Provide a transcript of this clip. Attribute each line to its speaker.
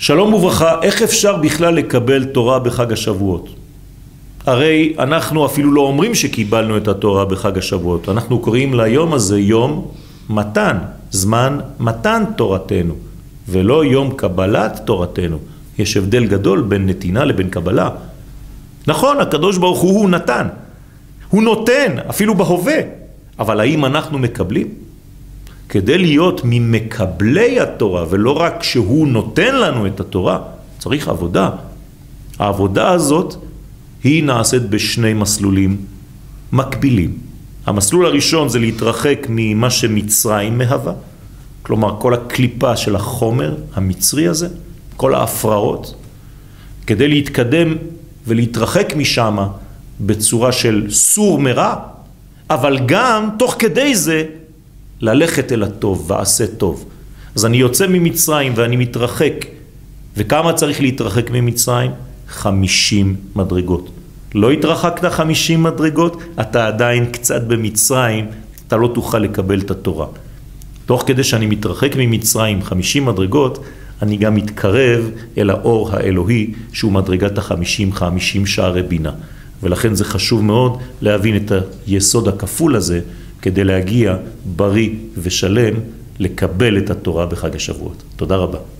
Speaker 1: שלום וברכה, איך אפשר בכלל לקבל תורה בחג השבועות? הרי אנחנו אפילו לא אומרים שקיבלנו את התורה בחג השבועות, אנחנו קוראים ליום הזה יום מתן, זמן מתן תורתנו, ולא יום קבלת תורתנו. יש הבדל גדול בין נתינה לבין קבלה. נכון, הקדוש ברוך הוא הוא נתן, הוא נותן, אפילו בהווה, אבל האם אנחנו מקבלים? כדי להיות ממקבלי התורה, ולא רק שהוא נותן לנו את התורה, צריך עבודה. העבודה הזאת היא נעשית בשני מסלולים מקבילים. המסלול הראשון זה להתרחק ממה שמצרים מהווה, כלומר כל הקליפה של החומר המצרי הזה, כל ההפרעות, כדי להתקדם ולהתרחק משם בצורה של סור מרע, אבל גם תוך כדי זה ללכת אל הטוב ועשה טוב. אז אני יוצא ממצרים ואני מתרחק, וכמה צריך להתרחק ממצרים? חמישים מדרגות. לא התרחקת חמישים מדרגות, אתה עדיין קצת במצרים, אתה לא תוכל לקבל את התורה. תוך כדי שאני מתרחק ממצרים חמישים מדרגות, אני גם מתקרב אל האור האלוהי שהוא מדרגת החמישים חמישים שערי בינה. ולכן זה חשוב מאוד להבין את היסוד הכפול הזה כדי להגיע בריא ושלם לקבל את התורה בחג השבועות. תודה רבה.